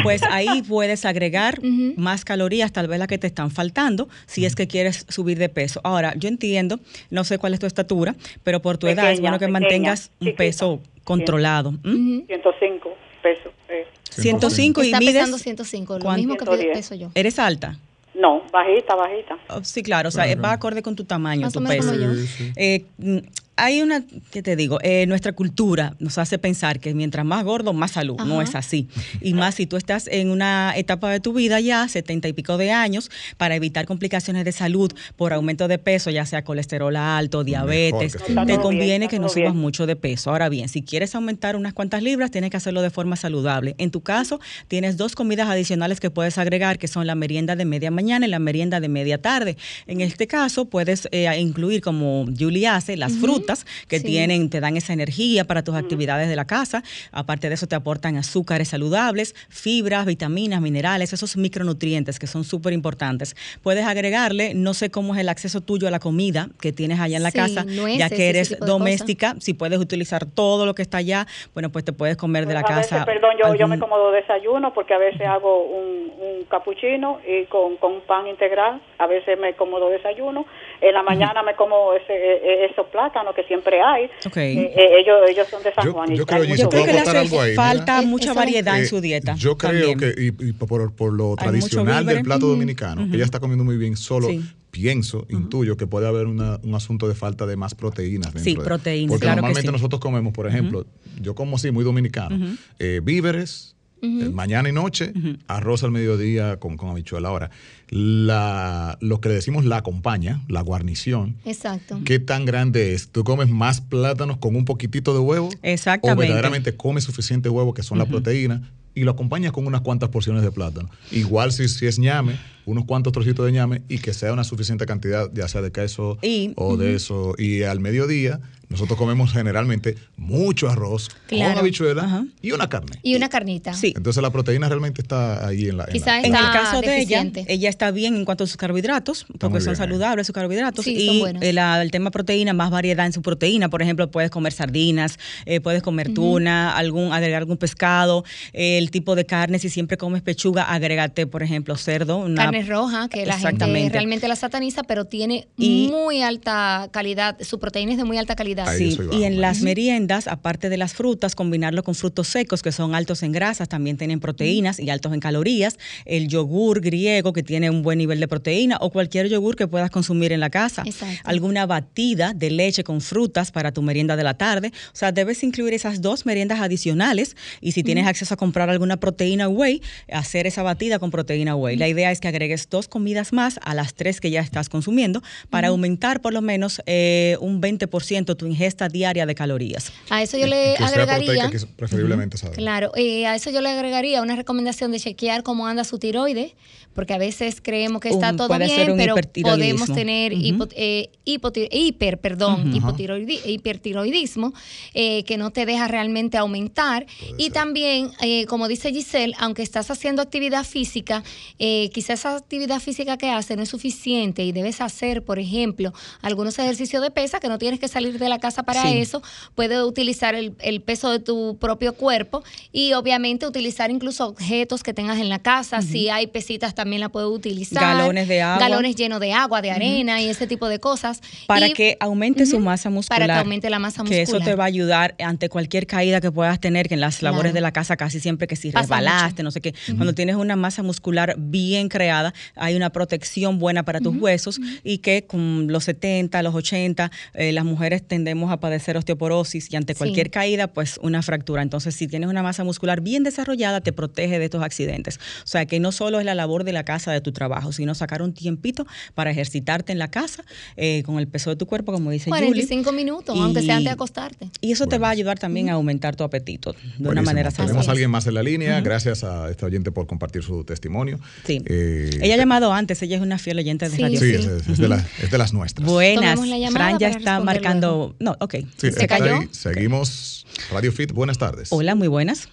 pues ahí puedes agregar más calorías, tal vez las que te están faltando, si es que quieres subir de peso. Ahora, yo entiendo, no sé cuál es tu estatura, pero por tu edad es bueno que pequeña, mantengas un chiquita. peso controlado. ¿m? Ujú. 105 pesos. eh. 105 y Está mides. pesando 105, lo ¿cuánto? mismo que 110. peso yo. ¿Eres alta? No, bajita, bajita. Oh, sí, claro, o sea, va acorde con tu tamaño, Más tu peso. Sí, sí. Eh, mm, hay una, ¿qué te digo? Eh, nuestra cultura nos hace pensar que mientras más gordo, más salud. No es así. Y más si tú estás en una etapa de tu vida ya, setenta y pico de años, para evitar complicaciones de salud por aumento de peso, ya sea colesterol alto, diabetes, te conviene que no subas bien. mucho de peso. Ahora bien, si quieres aumentar unas cuantas libras, tienes que hacerlo de forma saludable. En tu caso, tienes dos comidas adicionales que puedes agregar, que son la merienda de media mañana y la merienda de media tarde. En este caso, puedes eh, incluir, como Julie hace, las frutas que Sí. tienen, te dan esa energía para tus actividades de la casa. Aparte de eso, te aportan azúcares saludables, fibras, vitaminas, minerales, esos micronutrientes que son súper importantes. Puedes agregarle, no sé cómo es el acceso tuyo a la comida que tienes allá en la Sí, casa, nueces ya que eres doméstica, si puedes utilizar todo lo que está allá, bueno, pues te puedes comer de la casa. veces, perdón, yo, yo me como desayuno porque a veces hago un, un capuchino y con, con pan integral. A veces me como dos desayunos. En la mañana me como ese, eh, eh, esos plátanos que siempre hay. Ok. Eh, eh, ellos, ellos son de San Yo- Juan. y yo creo, Yo creo ¿puedo que le aportar hace algo ahí? Falta mucha variedad en Eh, su dieta. Yo creo también. que, y, y por, por lo Hay tradicional del plato dominicano, ella está comiendo muy bien, solo Sí. pienso, intuyo que puede haber una- un asunto de falta de más proteínas. dentro Sí, de- proteínas, Porque claro que normalmente sí. nosotros comemos, por ejemplo, yo como así, muy dominicano, eh, víveres, eh, mañana y noche, arroz al mediodía con, con habichuela. Ahora, la, lo que le decimos la acompaña, la guarnición. Exacto. ¿Qué tan grande es? ¿Tú comes más plátanos con un poquitito de huevo? Exactamente. O verdaderamente comes suficiente huevo, que son las proteínas, y lo acompañas con unas cuantas porciones de plátano. Igual si, si es ñame, unos cuantos trocitos de ñame y que sea una suficiente cantidad, ya sea de queso Y- o de eso. Y al mediodía, nosotros comemos generalmente mucho arroz Claro. con habichuela Ajá. y una carne. Y una carnita. Sí. Entonces la proteína realmente está ahí en la... en la- Quizá En el caso de deficiente. ella, ella está bien en cuanto a sus carbohidratos, porque son saludables sus carbohidratos. Sí, son y buenos. el, el tema proteína, más variedad en su proteína. Por ejemplo, puedes comer sardinas, eh, puedes comer tuna, algún, agregar algún pescado, eh, el tipo de carne. Si siempre comes pechuga, agrégate, por ejemplo, cerdo. Una, Carne roja, que la gente realmente la sataniza, pero tiene Y- muy alta calidad. Su proteína es de muy alta calidad. Ahí Sí, y en ¿no? las meriendas, aparte de las frutas, combinarlo con frutos secos que son altos en grasas, también tienen proteínas y altos en calorías. El yogur griego que tiene un buen nivel de proteína o cualquier yogur que puedas consumir en la casa. Exacto. Alguna batida de leche con frutas para tu merienda de la tarde. O sea, debes incluir esas dos meriendas adicionales y si tienes acceso a comprar alguna proteína whey, hacer esa batida con proteína whey. La idea es que agregues dos comidas más a las tres que ya estás consumiendo para aumentar por lo menos eh, un 20% tu ingesta diaria de calorías. A eso yo le que sea agregaría. proteica, que es preferiblemente sabe. Claro, eh, a eso yo le agregaría una recomendación de chequear cómo anda su tiroides, porque a veces creemos que está Un- todo bien, pero podemos tener hipo- eh, hipoti- hiper, perdón, hipotiroidi- hipertiroidismo, eh, que no te deja realmente aumentar. Y también, eh, como dice Giselle, aunque estás haciendo actividad física, eh, quizás esa actividad física que hace no es suficiente y debes hacer, por ejemplo, algunos ejercicios de pesa que no tienes que salir de la casa para Sí. eso. Puedes utilizar el, el peso de tu propio cuerpo y obviamente utilizar incluso objetos que tengas en la casa. Si hay pesitas también la puedes utilizar. Galones de agua. Galones llenos de agua, de arena y ese tipo de cosas. Para Y- que aumente su masa muscular. Para que aumente la masa Que eso muscular. te va a ayudar ante cualquier caída que puedas tener, que en las labores Claro. de la casa casi siempre que si Pasa resbalaste, mucho. no sé qué. Cuando tienes una masa muscular bien creada, hay una protección buena para tus huesos y que con los 70, los 80, eh, las mujeres tendemos a padecer osteoporosis y ante Sí. cualquier caída, pues una fractura. Entonces, si tienes una masa muscular bien desarrollada, te protege de estos accidentes. O sea, que no solo es la labor de la casa, de tu trabajo, sino sacar un tiempito para ejercitarte en la casa eh, con el peso de tu cuerpo, como dice Julie. 45 minutos, aunque sea antes de acostarte. Y eso te va a ayudar también a aumentar tu apetito de una manera Tenemos saludable. a alguien más en la línea. Gracias a este oyente por compartir su testimonio. Sí. Eh, Ella ha llamado antes, ella es una fiel oyente de Sí, Radio Sí, Fit. es, de las, es de las nuestras. Buenas. Fran ya está marcando. luego. No, ok. Sí, ¿Se cayó? ahí. Seguimos. Radio Fit, buenas tardes. Hola, muy buenas.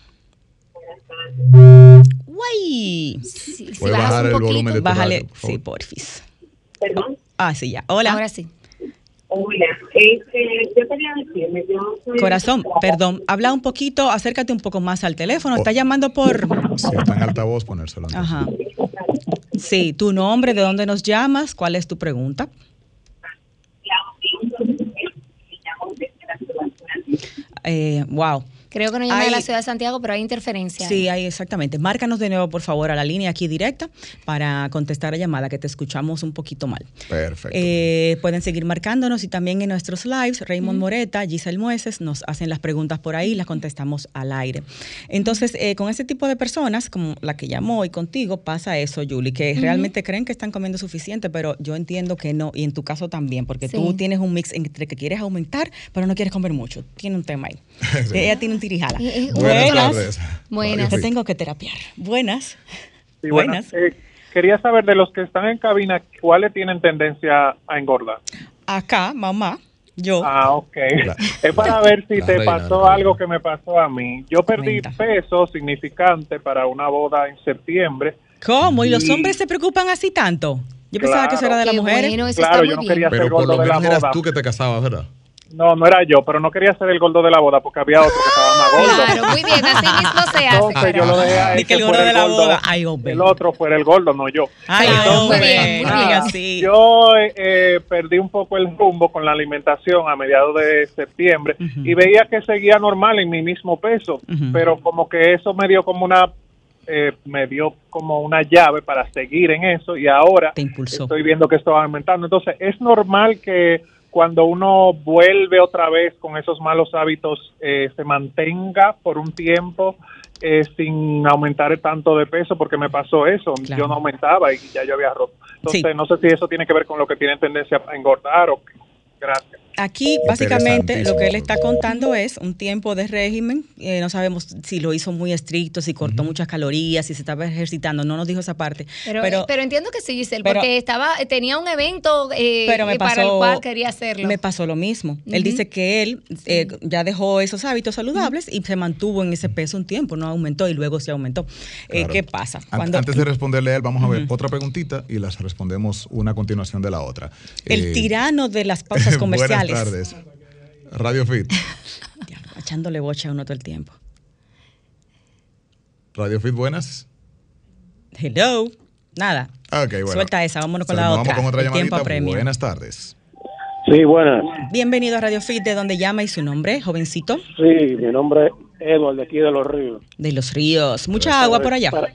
Guay. Si, si bajar un el poquito, volumen de tu Bájale, radio, por favor. sí, porfis. Perdón. Ah, sí, ya. Hola. Ahora sí. Hola. Este, yo quería decirle, yo soy... Corazón, perdón, habla un poquito, acércate un poco más al teléfono. Está Oh. llamando por. Si está en altavoz, ponérselo. Ajá. Sí, tu nombre, de dónde nos llamas, cuál es tu pregunta. Eh, wow. Creo que no llama de la Hay- ciudad de Santiago, pero hay interferencia. Sí, ahí exactamente. Márcanos de nuevo, por favor, a la línea aquí directa para contestar la llamada, que te escuchamos un poquito mal. Perfecto. Eh, pueden seguir marcándonos y también en nuestros lives, Raymond Moreta, Giselle Mueces, nos hacen las preguntas por ahí, las contestamos al aire. Entonces, eh, con ese tipo de personas, como la que llamó y contigo, pasa eso, Julie, que realmente creen que están comiendo suficiente, pero yo entiendo que no, y en tu caso también, porque Sí. tú tienes un mix entre que quieres aumentar, pero no quieres comer mucho. Tiene un tema ahí. <laughs> Sí. Ella tiene un tirijala. Eh, eh, Buenas Buenas. tardes. Buenas. Radio Te tengo que terapiar. Buenas. Sí, Buenas. buenas. Eh, quería saber de los que están en cabina, ¿cuáles tienen tendencia a engordar? Acá, mamá, yo. Ah, ok. La- <laughs> es para ver si te reina, pasó algo que me pasó a mí. Yo perdí Cuenta. peso significante para una boda en septiembre. ¿Cómo? ¿Y los hombres se preocupan así tanto? Yo pensaba que eso era de las mujeres. bueno, Claro, yo no bien. quería ser Pero por lo de la menos eras boda. tú que te casabas, ¿verdad? No, no era yo, pero no quería ser el gordo de la boda porque había otro que estaba más gordo. Claro, muy bien, así mismo se hace. Entonces yo lo dejé a que el gordo de la gordo. boda. Ay, hombre. El otro fuera el gordo, no yo. Ay, Claro, muy hombre. bien, muy así. Yo eh, eh, perdí un poco el rumbo con la alimentación a mediados de septiembre y veía que seguía normal en mi mismo peso, pero como que eso me dio como una eh, me dio como una llave para seguir en eso y ahora Te impulsó. estoy viendo que esto va aumentando. Entonces, es normal que cuando uno vuelve otra vez con esos malos hábitos eh, se mantenga por un tiempo eh, sin aumentar tanto de peso, porque me pasó eso. Claro. Yo no aumentaba y ya yo había roto. Entonces, Sí. no sé si eso tiene que ver con lo que tienen tendencia a engordar o qué. Gracias. Aquí, básicamente, lo que él está contando es un tiempo de régimen. eh, no sabemos si lo hizo muy estricto, si cortó muchas calorías, si se estaba ejercitando. No nos dijo esa parte. Pero, pero, pero, entiendo que sí, Giselle, pero- porque estaba, tenía un evento eh, pero me eh, para el cual quería hacerlo. me pasó lo mismo. Él dice que él eh, ya dejó esos hábitos saludables y se mantuvo en ese peso un tiempo, no aumentó y luego se aumentó. Eh, Claro. ¿Qué pasa? Cuando Antes de responderle a él, vamos a ver otra preguntita y las respondemos una a continuación de la otra. el Eh, tirano de las pausas <laughs> comerciales. Buenas tardes. Radio Fit. <laughs> Echándole boche a uno todo el tiempo. Radio Fit, buenas. Hello. Nada. Ok, bueno. Suelta esa, vámonos con la otra. Vamos con otra El llamadita. Buenas tardes. Sí, buenas. Bienvenido a Radio Fit, de donde llama y su nombre, jovencito. Sí, mi nombre es Edward, de aquí de Los Ríos. De los ríos. Mucha agua por allá. Para-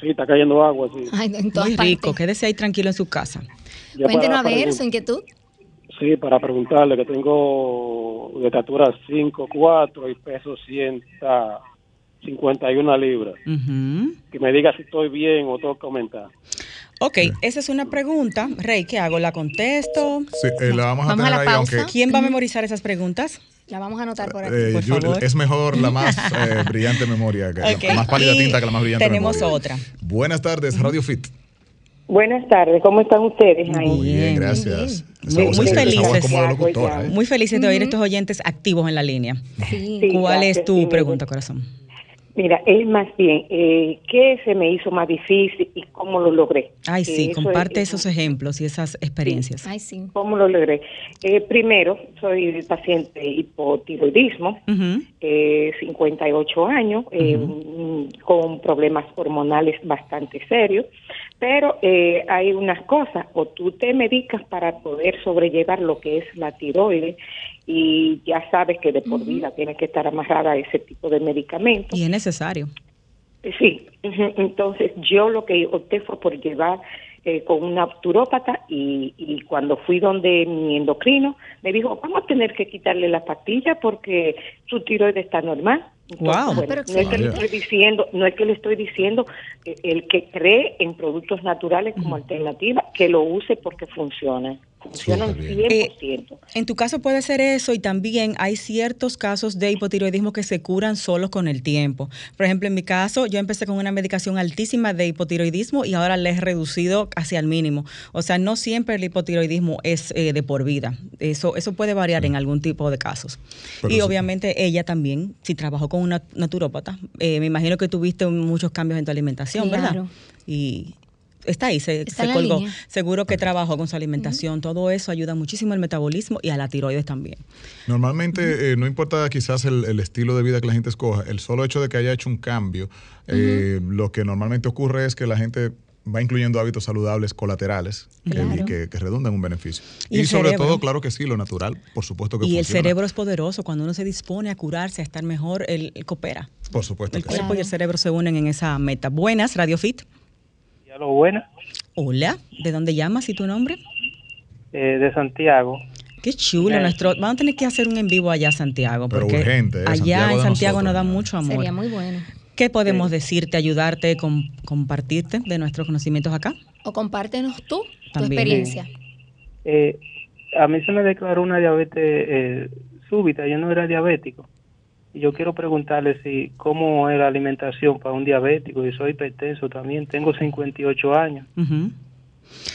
Sí, está cayendo agua, sí. Ay, en todas Muy partes. rico. Quédese ahí tranquilo en su casa. Ya Cuéntenos para a ver su inquietud. Sí, para preguntarle que tengo de estatura 5'4 y peso 151 libras. Ujú. Que me diga si estoy bien o tengo que aumentar. Ok, esa es una pregunta. Rey, ¿qué hago? ¿La contesto? Sí, eh, la vamos a Vamos a tener la ahí, pausa. aunque ¿Quién va a memorizar esas preguntas? La vamos a anotar por aquí. eh, por Julie, favor. es mejor la más <laughs> eh, brillante memoria, que, la más pálida y tinta que la más brillante tenemos memoria. otra. Buenas tardes, Radio Fit. Buenas tardes, ¿cómo están ustedes ahí? Muy bien, gracias. muy muy felices. locutora, ¿eh? Muy felices de oír estos oyentes activos en la línea. Sí. Sí, ¿Cuál gracias, es tu sí, pregunta, corazón? Mira, es más bien, eh, ¿qué se me hizo más difícil y cómo lo logré? Ay, Eh, sí, eso comparte es- esos ejemplos y esas experiencias. Ay, sí. ¿Cómo lo logré? Eh, primero, soy paciente de hipotiroidismo, Ujú. eh, 58 años, eh, mm, con problemas hormonales bastante serios, pero eh, hay unas cosas, o tú te medicas para poder sobrellevar lo que es la tiroides y ya sabes que de por vida tienes que estar amarrada a ese tipo de medicamentos. Y es necesario. Eh, Sí, entonces yo lo que opté fue por llevar eh, con una turópata y, y cuando fui donde mi endocrino me dijo, vamos a tener que quitarle la pastilla porque su tiroides está normal. Bueno, Pero no es que le estoy diciendo, no es que le estoy diciendo eh, el que cree en productos naturales como alternativa, que lo use porque funcionan. Funcionan Súper bien. 100%. En tu caso puede ser eso y también hay ciertos casos de hipotiroidismo que se curan solos con el tiempo. Por ejemplo, en mi caso, yo empecé con una medicación altísima de hipotiroidismo y ahora le he reducido hacia el mínimo. O sea, no siempre el hipotiroidismo es eh, de por vida. Eso, eso puede variar en algún tipo de casos. Pero y sí. obviamente ella también, si trabajó con una naturópata, eh, me imagino que tuviste muchos cambios en tu alimentación, ¿verdad? Claro. Y está ahí, se, Está se en la colgó. línea. Seguro que trabajó con su alimentación, todo eso ayuda muchísimo al metabolismo y a la tiroides también. Normalmente, eh, no importa quizás el, el estilo de vida que la gente escoja, el solo hecho de que haya hecho un cambio, eh, lo que normalmente ocurre es que la gente va incluyendo hábitos saludables colaterales que- Claro. que, que redundan en un beneficio. Y Y, el sobre cerebro. todo, claro que sí, lo natural, por supuesto que Y el cerebro es poderoso, cuando uno se dispone a curarse, a estar mejor, él, él coopera. Por supuesto El que sí. cuerpo y el cerebro se unen en esa meta. Buenas, Radio Fit. Ya lo bueno, Hola, ¿de dónde llamas y tu nombre? eh, de Santiago. Qué chulo, nuestro, vamos a tener que hacer un en vivo allá, Santiago, Pero porque urgente, ¿eh? allá Santiago en Santiago nos nosotros, da ¿no? mucho amor. Sería muy bueno. ¿Qué podemos decirte, ayudarte, com- compartirte de nuestros conocimientos acá? O compártenos tú tu experiencia. Eh, a mí se me declaró una diabetes eh, súbita, yo no era diabético. Y yo quiero preguntarle si cómo es la alimentación para un diabético, y soy hipertenso también, tengo 58 años. Ujú.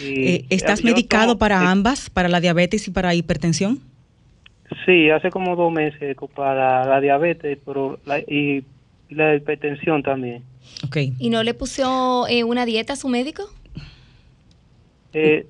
Y, Eh, ¿Estás medicado tomo- para ambas, para la diabetes y para hipertensión? Sí, hace como dos meses para la diabetes pero la, y la hipertensión también. Ok. ¿Y no le puso eh, una dieta a su médico? Eh,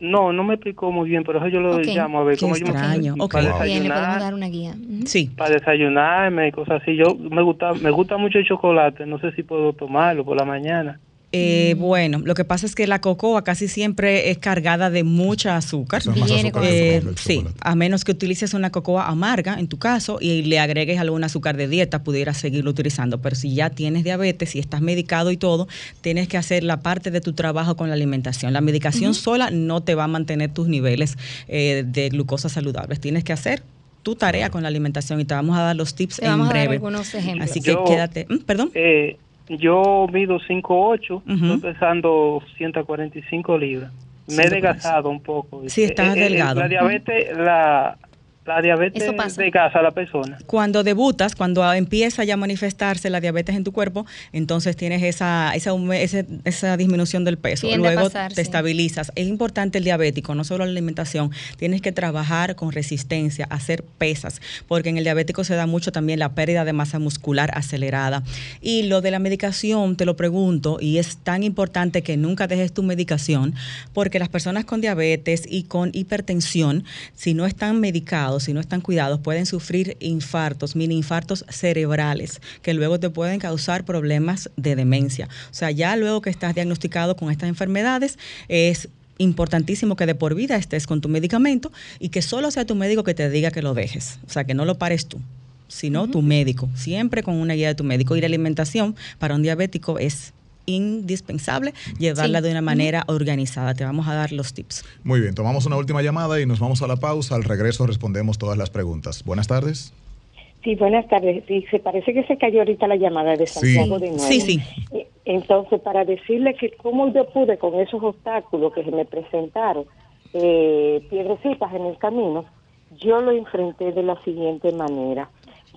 no, no me explicó muy bien, pero eso yo lo Ok. llamo a ver Qué cómo yo me- extraño. Ok. para Wow. Bien, le podemos desayunar. dar una guía. Sí. para desayunarme y cosas así. Yo me gusta me gusta mucho el chocolate, no sé si puedo tomarlo por la mañana. Eh, Mm. Bueno, lo que pasa es que la cocoa casi siempre es cargada de mucha azúcar. Es azúcar Eh, sí, a menos que utilices una cocoa amarga en tu caso y le agregues algún azúcar de dieta, pudieras seguirlo utilizando. Pero si ya tienes diabetes, si estás medicado y todo, tienes que hacer la parte de tu trabajo con la alimentación. La medicación sola no te va a mantener tus niveles eh, de glucosa saludables. Tienes que hacer tu tarea con la alimentación y te vamos a dar los tips Te en vamos a dar breve. algunos ejemplos. Así que Yo- quédate. Mm, Perdón. Eh, yo mido 5'8", Ujú. estoy pesando 145 libras. Me he 145. desgastado un poco. Sí, estás Eh, eh, delgado. La diabetes, la, la diabetes Eso pasa. desgasta a la persona. Cuando debutas, cuando empieza ya a manifestarse la diabetes en tu cuerpo, entonces tienes esa, esa, disminución del peso. Tiende Luego pasar, te sí. estabilizas. Es importante el diabético, no solo la alimentación. Tienes que trabajar con resistencia, hacer pesas, porque en el diabético se da mucho también la pérdida de masa muscular acelerada. Y lo de la medicación, te lo pregunto, y es tan importante que nunca dejes tu medicación, porque las personas con diabetes y con hipertensión, si no están medicados, si no están cuidados, pueden sufrir infartos, mini infartos cerebrales, que luego te pueden causar problemas de demencia. O sea, ya luego que estás diagnosticado con estas enfermedades, es importantísimo que de por vida estés con tu medicamento y que solo sea tu médico que te diga que lo dejes. O sea, que no lo pares tú sino tu médico, siempre con una guía de tu médico. Y la alimentación para un diabético es indispensable llevarla Sí. de una manera organizada. Te vamos a dar los tips. Muy bien, tomamos una última llamada y nos vamos a la pausa. Al regreso respondemos todas las preguntas. Buenas tardes. Sí, buenas tardes. Sí, se parece que se cayó ahorita la llamada de Sí. Santiago de nuevo. Sí, sí. Eh, Entonces, para decirle que cómo yo pude con esos obstáculos que se me presentaron, eh, piedrecitas en el camino, yo lo enfrenté de la siguiente manera.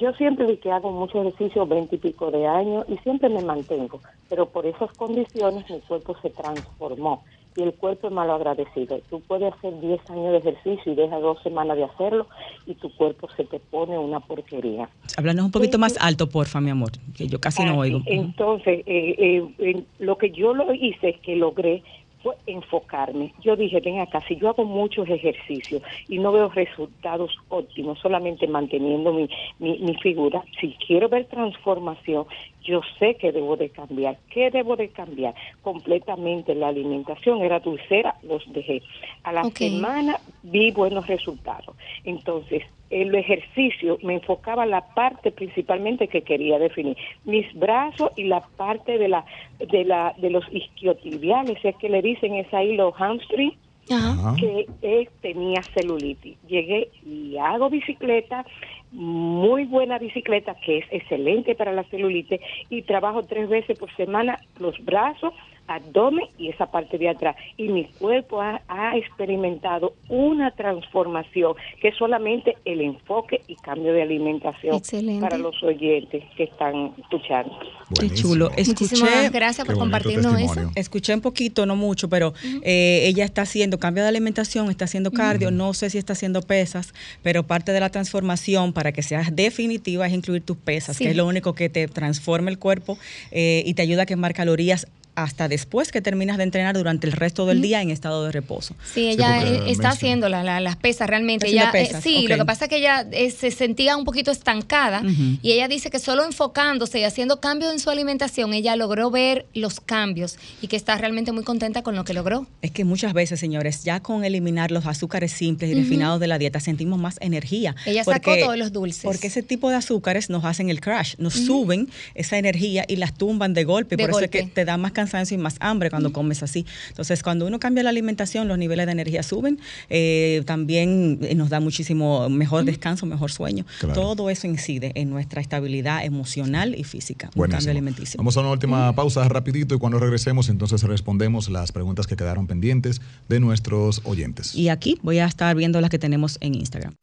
Yo siempre vi que hago mucho ejercicio, veinte y pico de años, y siempre me mantengo, pero por esas condiciones mi cuerpo se transformó y el cuerpo es malo agradecido. Tú puedes hacer 10 años de ejercicio y dejas dos semanas de hacerlo y tu cuerpo se te pone una porquería. Háblanos un poquito más alto, porfa, mi amor, que yo casi no Ah, oigo. sí. Entonces, eh, eh, lo que yo lo hice, que logré, fue enfocarme. Yo dije, ven acá, si yo hago muchos ejercicios y no veo resultados óptimos, solamente manteniendo mi, mi, mi figura, si quiero ver transformación, yo sé que debo de cambiar. ¿Qué debo de cambiar? Completamente la alimentación era dulcera, los dejé. A la semana vi buenos resultados. Entonces, el ejercicio me enfocaba la parte principalmente que quería definir, mis brazos y la parte de la de la de los isquiotibiales, es que le dicen es ahí los hamstring Ajá. Ajá. que él tenía celulitis. Llegué y hago bicicleta, muy buena bicicleta que es excelente para la celulitis y trabajo tres veces por semana los brazos, abdomen y esa parte de atrás. Y mi cuerpo ha, ha experimentado una transformación que es solamente el enfoque y cambio de alimentación Excelente. para los oyentes que están escuchando. Qué Buenísimo. chulo. Muchísimas Escuché, gracias Qué por compartirnos eso. escuché un poquito, no mucho, pero eh, ella está haciendo cambio de alimentación, está haciendo cardio, no sé si está haciendo pesas, pero parte de la transformación para que seas definitiva es incluir tus pesas, Sí. que es lo único que te transforma el cuerpo eh, y te ayuda a quemar calorías hasta después que terminas de entrenar durante el resto del día en estado de reposo. Sí, ella está haciendo la- la- las pesas realmente. Está Ella, haciendo eh, pesas, sí, lo que pasa es que ella eh, se sentía un poquito estancada y ella dice que solo enfocándose y haciendo cambios en su alimentación, ella logró ver los cambios y que está realmente muy contenta con lo que logró. Es que muchas veces, señores, ya con eliminar los azúcares simples y refinados de la dieta sentimos más energía. Ella sacó todos los dulces. Porque ese tipo de azúcares nos hacen el crash, nos suben esa energía y las tumban de golpe. De por eso es que te da más cansancio y más hambre cuando comes así. Entonces, cuando uno cambia la alimentación, los niveles de energía suben. eh, también eh, nos da muchísimo mejor descanso, mejor sueño. Claro. Todo eso incide en nuestra estabilidad emocional y física. Un Buenísimo. cambio alimenticio. Vamos a una última pausa rapidito y cuando regresemos entonces respondemos las preguntas que quedaron pendientes de nuestros oyentes. Y aquí voy a estar viendo las que tenemos en Instagram.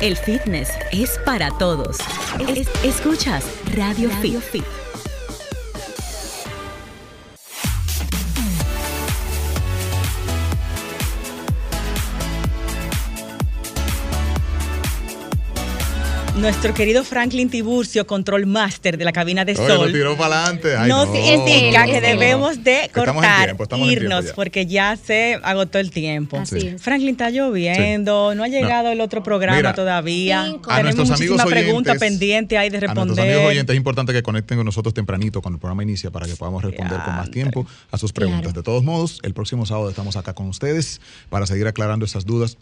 El fitness es para todos. Es- escuchas Radio, Fit. Nuestro querido Franklin Tiburcio, control master de la cabina de Oye, lo sol. tiró para adelante. Ay, nos no. indica Es que debemos de Estamos en cortar, tiempo, irnos, ya. porque ya se agotó el tiempo. Así Sí. es. Franklin, está lloviendo, no ha llegado el otro programa Mira, todavía. Cinco. A Tenemos muchísimas preguntas oyentes, pendientes ahí de A nuestros responder. amigos oyentes es importante que conecten con nosotros tempranito cuando el programa inicia para que podamos responder con más tiempo a sus preguntas. Claro. De todos modos, el próximo sábado estamos acá con ustedes para seguir aclarando esas dudas.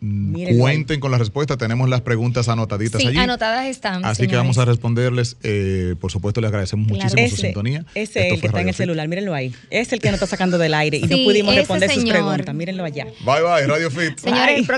Cuenten con la respuesta, tenemos las preguntas anotaditas Sí, allí. anotadas están. Así que vamos a responderles. eh, por supuesto, les agradecemos Claro. muchísimo su sintonía. ese es el que está en el Fit. celular, mírenlo ahí. Es el que nos está sacando del aire y no pudimos responder sus señor. preguntas. Mírenlo allá. Bye bye, Radio Fit. Señores, el Bye. próximo